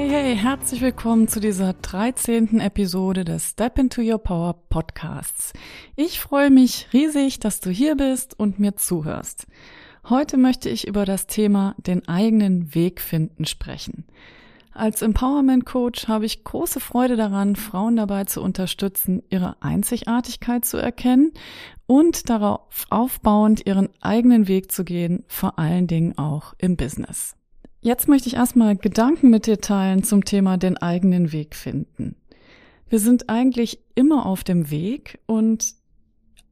Hey, hey, herzlich willkommen zu dieser 13. Episode des Step into Your Power Podcasts. Ich freue mich riesig, dass du hier bist und mir zuhörst. Heute möchte ich über das Thema den eigenen Weg finden sprechen. Als Empowerment Coach habe ich große Freude daran, Frauen dabei zu unterstützen, ihre Einzigartigkeit zu erkennen und darauf aufbauend ihren eigenen Weg zu gehen, vor allen Dingen auch im Business. Jetzt möchte ich erstmal Gedanken mit dir teilen zum Thema den eigenen Weg finden. Wir sind eigentlich immer auf dem Weg und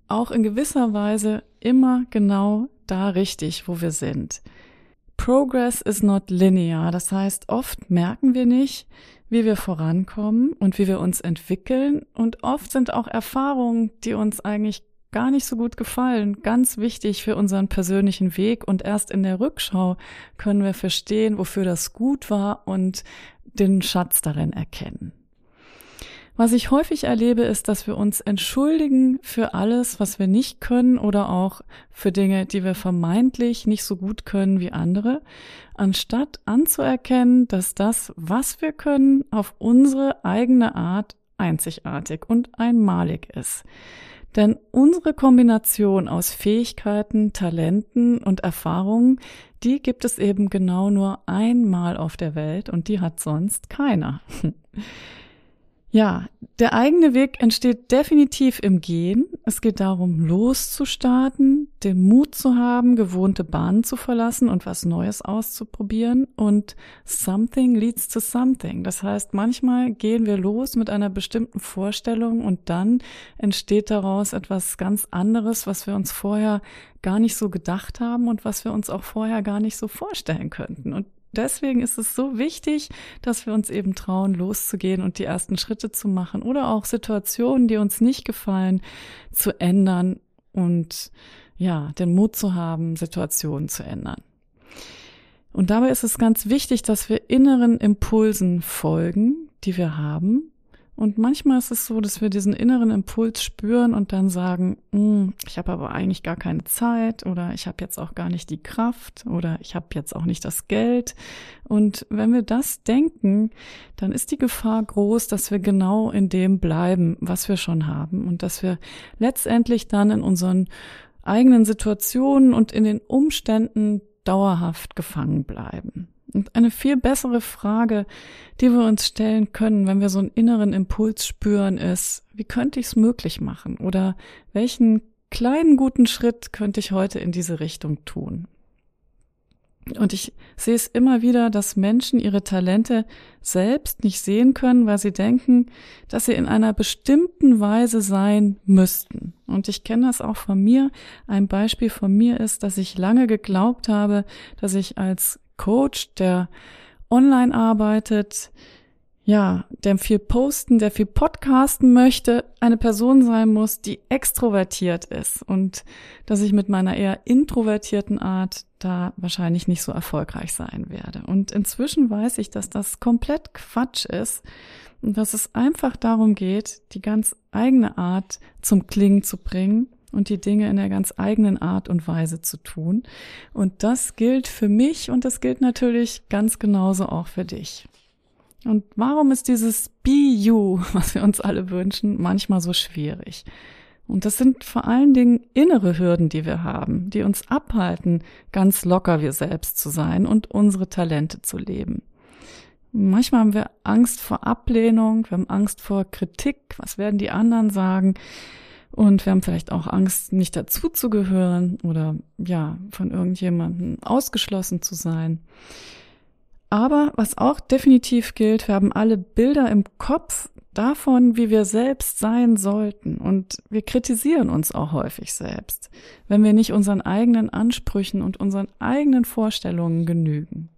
auch in gewisser Weise immer genau da richtig, wo wir sind. Progress is not linear. Das heißt, oft merken wir nicht, wie wir vorankommen und wie wir uns entwickeln. Und oft sind auch Erfahrungen, die uns eigentlich gar nicht so gut gefallen. Ganz wichtig für unseren persönlichen Weg. Und erst in der Rückschau können wir verstehen, wofür das gut war und den Schatz darin erkennen. Was ich häufig erlebe, ist, dass wir uns entschuldigen für alles, was wir nicht können oder auch für Dinge, die wir vermeintlich nicht so gut können wie andere, anstatt anzuerkennen, dass das, was wir können, auf unsere eigene Art einzigartig und einmalig ist. Denn unsere Kombination aus Fähigkeiten, Talenten und Erfahrungen, die gibt es eben genau nur einmal auf der Welt und die hat sonst keiner. Ja, der eigene Weg entsteht definitiv im Gehen. Es geht darum, loszustarten, den Mut zu haben, gewohnte Bahnen zu verlassen und was Neues auszuprobieren. Und something leads to something. Das heißt, manchmal gehen wir los mit einer bestimmten Vorstellung und dann entsteht daraus etwas ganz anderes, was wir uns vorher gar nicht so gedacht haben und was wir uns auch vorher gar nicht so vorstellen könnten. Und deswegen ist es so wichtig, dass wir uns eben trauen, loszugehen und die ersten Schritte zu machen oder auch Situationen, die uns nicht gefallen, zu ändern und ja, den Mut zu haben, Situationen zu ändern. Und dabei ist es ganz wichtig, dass wir inneren Impulsen folgen, die wir haben und manchmal ist es so, dass wir diesen inneren Impuls spüren und dann sagen, hm, ich habe aber eigentlich gar keine Zeit oder ich habe jetzt auch gar nicht die Kraft oder ich habe jetzt auch nicht das Geld. Und wenn wir das denken, dann ist die Gefahr groß, dass wir genau in dem bleiben, was wir schon haben und dass wir letztendlich dann in unseren eigenen Situationen und in den Umständen dauerhaft gefangen bleiben. Und eine viel bessere Frage, die wir uns stellen können, wenn wir so einen inneren Impuls spüren, ist, wie könnte ich es möglich machen? Oder welchen kleinen guten Schritt könnte ich heute in diese Richtung tun? Und ich sehe es immer wieder, dass Menschen ihre Talente selbst nicht sehen können, weil sie denken, dass sie in einer bestimmten Weise sein müssten. Und ich kenne das auch von mir. Ein Beispiel von mir ist, dass ich lange geglaubt habe, dass ich als Coach, der online arbeitet, ja, der viel posten, der viel podcasten möchte, eine Person sein muss, die extrovertiert ist und dass ich mit meiner eher introvertierten Art da wahrscheinlich nicht so erfolgreich sein werde. Und inzwischen weiß ich, dass das komplett Quatsch ist und dass es einfach darum geht, die ganz eigene Art zum Klingen zu bringen und die Dinge in der ganz eigenen Art und Weise zu tun. Und das gilt für mich und das gilt natürlich ganz genauso auch für dich. Und warum ist dieses Be You, was wir uns alle wünschen, manchmal so schwierig? Und das sind vor allen Dingen innere Hürden, die wir haben, die uns abhalten, ganz locker wir selbst zu sein und unsere Talente zu leben. Manchmal haben wir Angst vor Ablehnung, wir haben Angst vor Kritik, was werden die anderen sagen? Und wir haben vielleicht auch Angst, nicht dazuzugehören oder ja, von irgendjemandem ausgeschlossen zu sein. Aber was auch definitiv gilt, wir haben alle Bilder im Kopf davon, wie wir selbst sein sollten. Und wir kritisieren uns auch häufig selbst, wenn wir nicht unseren eigenen Ansprüchen und unseren eigenen Vorstellungen genügen.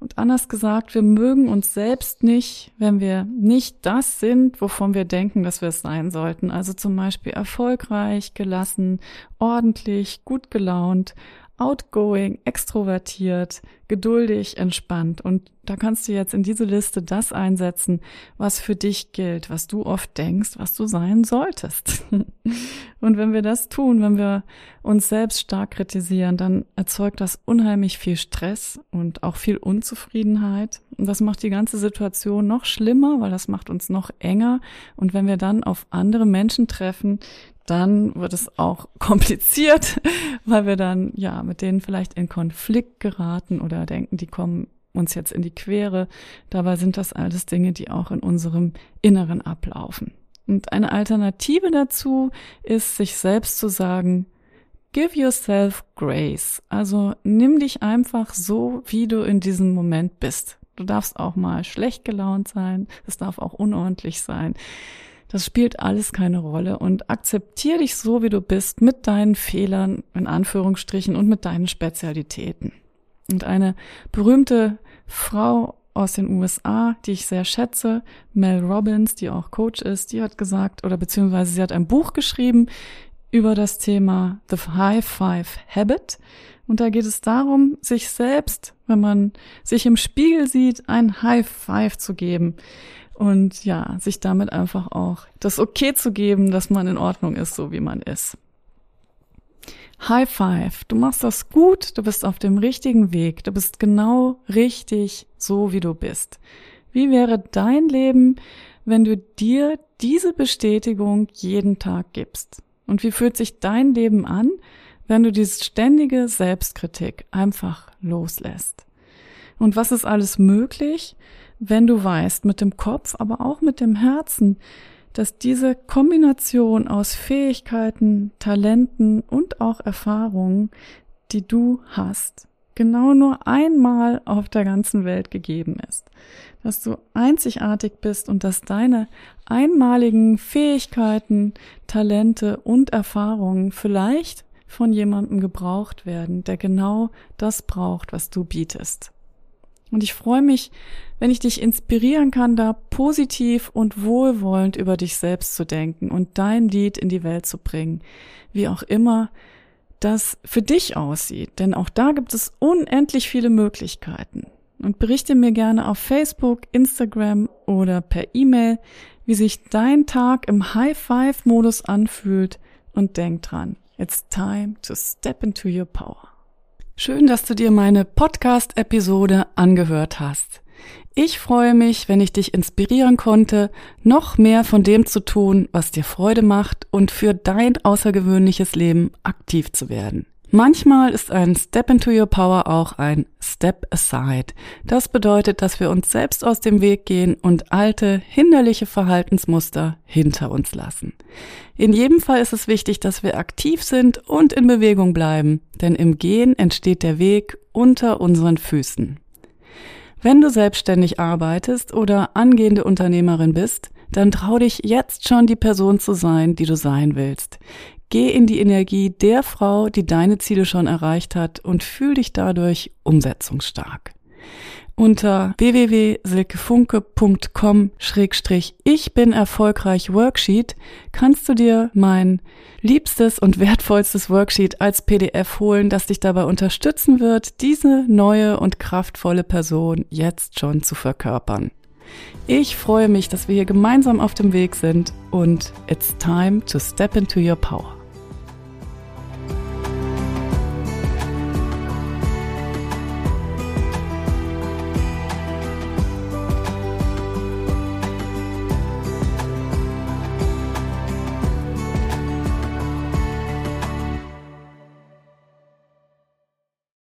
Und anders gesagt, wir mögen uns selbst nicht, wenn wir nicht das sind, wovon wir denken, dass wir es sein sollten. Also zum Beispiel erfolgreich, gelassen, ordentlich, gut gelaunt, outgoing, extrovertiert, geduldig, entspannt. Und da kannst du jetzt in diese Liste das einsetzen, was für dich gilt, was du oft denkst, was du sein solltest. Und wenn wir das tun, wenn wir uns selbst stark kritisieren, dann erzeugt das unheimlich viel Stress und auch viel Unzufriedenheit. Und das macht die ganze Situation noch schlimmer, weil das macht uns noch enger. Und wenn wir dann auf andere Menschen treffen, dann wird es auch kompliziert, weil wir dann ja mit denen vielleicht in Konflikt geraten oder denken, die kommen uns jetzt in die Quere. Dabei sind das alles Dinge, die auch in unserem Inneren ablaufen. Und eine Alternative dazu ist, sich selbst zu sagen, give yourself grace. Also nimm dich einfach so, wie du in diesem Moment bist. Du darfst auch mal schlecht gelaunt sein. Es darf auch unordentlich sein. Das spielt alles keine Rolle und akzeptier dich so, wie du bist, mit deinen Fehlern, in Anführungsstrichen, und mit deinen Spezialitäten. Und eine berühmte Frau aus den USA, die ich sehr schätze, Mel Robbins, die auch Coach ist, die hat gesagt, oder beziehungsweise sie hat ein Buch geschrieben über das Thema The High Five Habit. Und da geht es darum, sich selbst, wenn man sich im Spiegel sieht, ein High Five zu geben und ja, sich damit einfach auch das Okay zu geben, dass man in Ordnung ist, so wie man ist. High Five, du machst das gut, du bist auf dem richtigen Weg, du bist genau richtig so, wie du bist. Wie wäre dein Leben, wenn du dir diese Bestätigung jeden Tag gibst? Und wie fühlt sich dein Leben an, wenn du diese ständige Selbstkritik einfach loslässt? Und was ist alles möglich, wenn du weißt, mit dem Kopf, aber auch mit dem Herzen, dass diese Kombination aus Fähigkeiten, Talenten und auch Erfahrungen, die du hast, genau nur einmal auf der ganzen Welt gegeben ist. Dass du einzigartig bist und dass deine einmaligen Fähigkeiten, Talente und Erfahrungen vielleicht von jemandem gebraucht werden, der genau das braucht, was du bietest. Und ich freue mich, wenn ich dich inspirieren kann, da positiv und wohlwollend über dich selbst zu denken und dein Lied in die Welt zu bringen, wie auch immer das für dich aussieht. Denn auch da gibt es unendlich viele Möglichkeiten. Und berichte mir gerne auf Facebook, Instagram oder per E-Mail, wie sich dein Tag im High-Five-Modus anfühlt und denk dran, it's time to step into your power. Schön, dass du dir meine Podcast-Episode angehört hast. Ich freue mich, wenn ich dich inspirieren konnte, noch mehr von dem zu tun, was dir Freude macht und für dein außergewöhnliches Leben aktiv zu werden. Manchmal ist ein Step into Your Power auch ein Step Aside. Das bedeutet, dass wir uns selbst aus dem Weg gehen und alte, hinderliche Verhaltensmuster hinter uns lassen. In jedem Fall ist es wichtig, dass wir aktiv sind und in Bewegung bleiben, denn im Gehen entsteht der Weg unter unseren Füßen. Wenn du selbstständig arbeitest oder angehende Unternehmerin bist, dann trau dich jetzt schon die Person zu sein, die du sein willst. Geh in die Energie der Frau, die deine Ziele schon erreicht hat und fühl dich dadurch umsetzungsstark. Unter www.silkefunke.com-ich bin erfolgreich Worksheet kannst du dir mein liebstes und wertvollstes Worksheet als PDF holen, das dich dabei unterstützen wird, diese neue und kraftvolle Person jetzt schon zu verkörpern. Ich freue mich, dass wir hier gemeinsam auf dem Weg sind und it's time to step into your power.